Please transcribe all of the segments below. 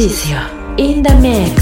In the mix.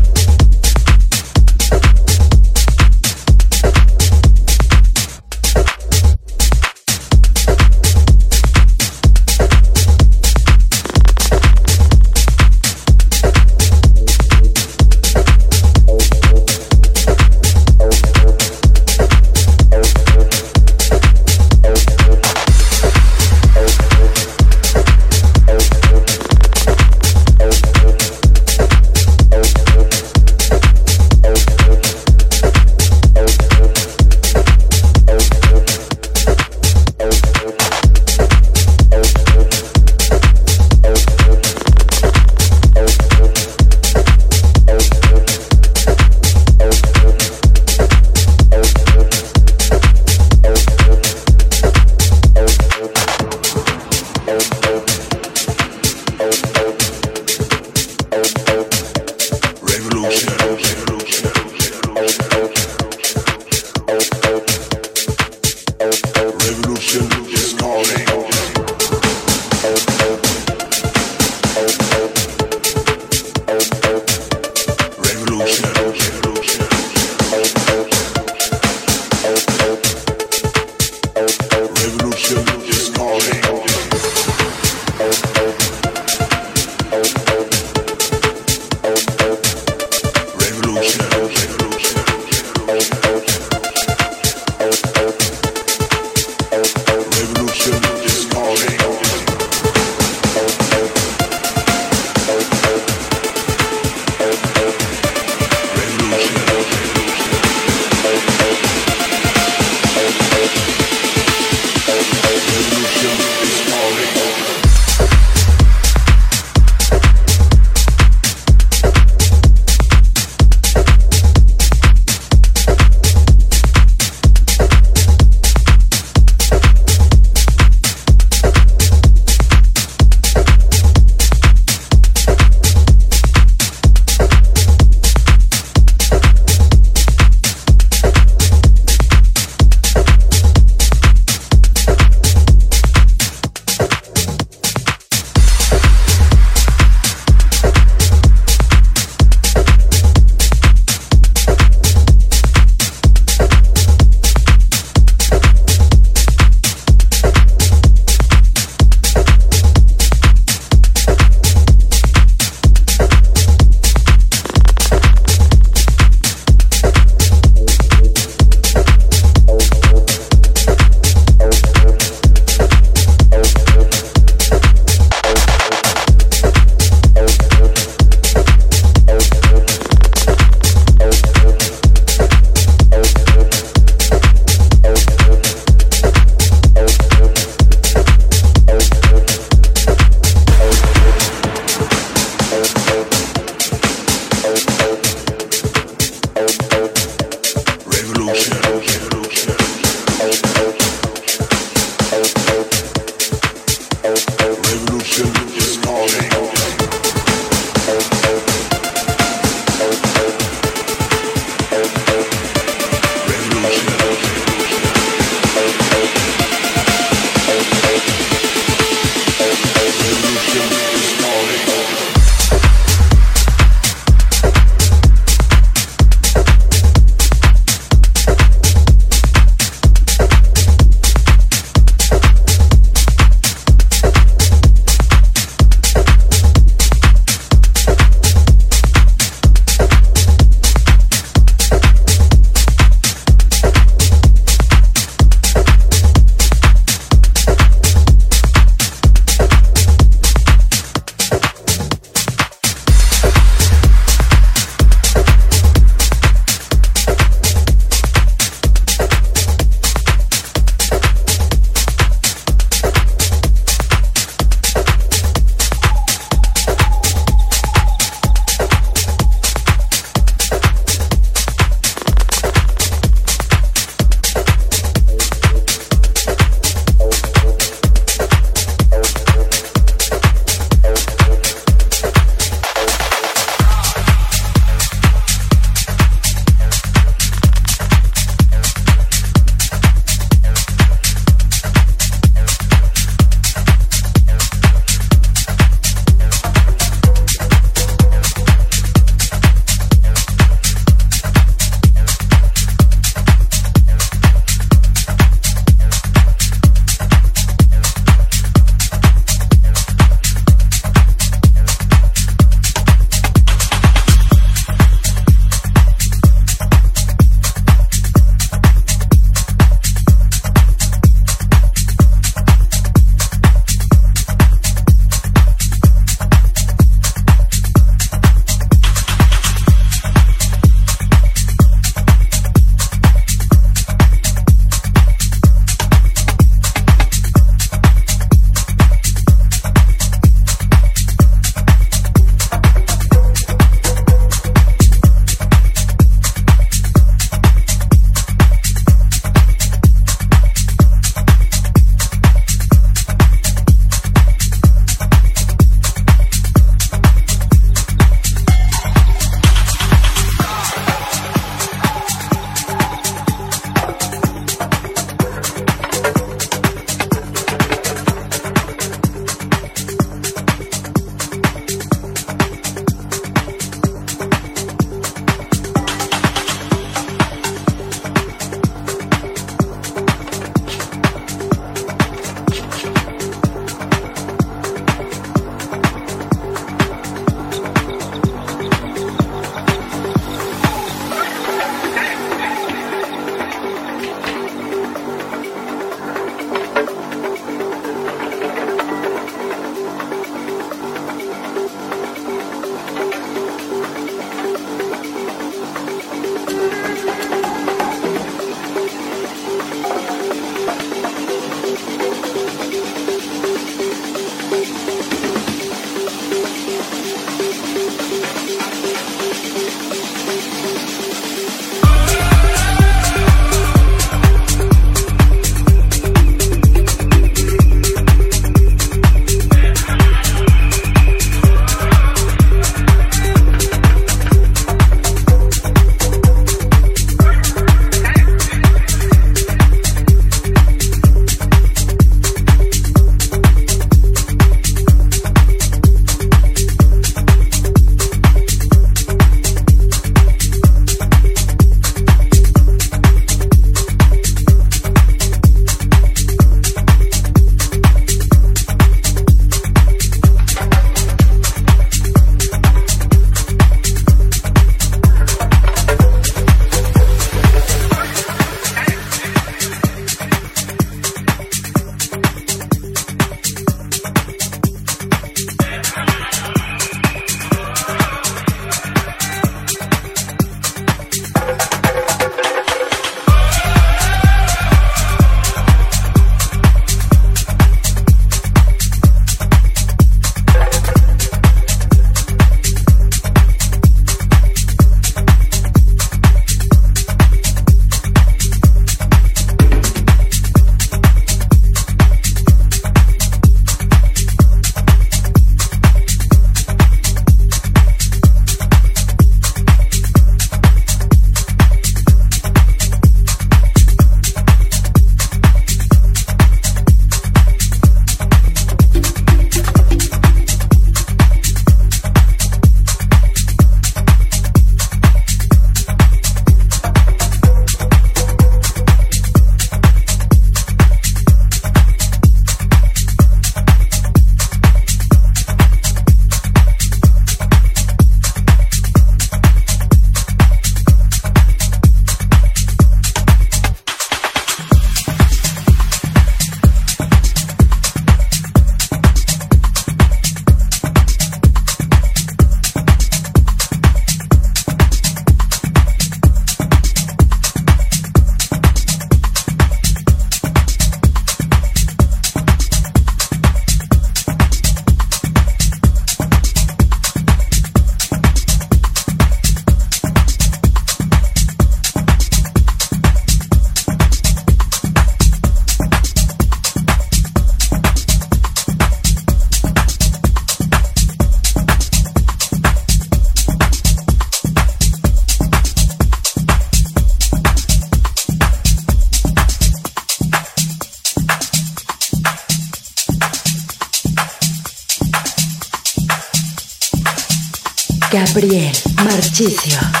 silencio.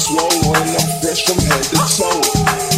swollen, I'm fresh from head to toe.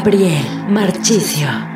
Gabriel Marchicio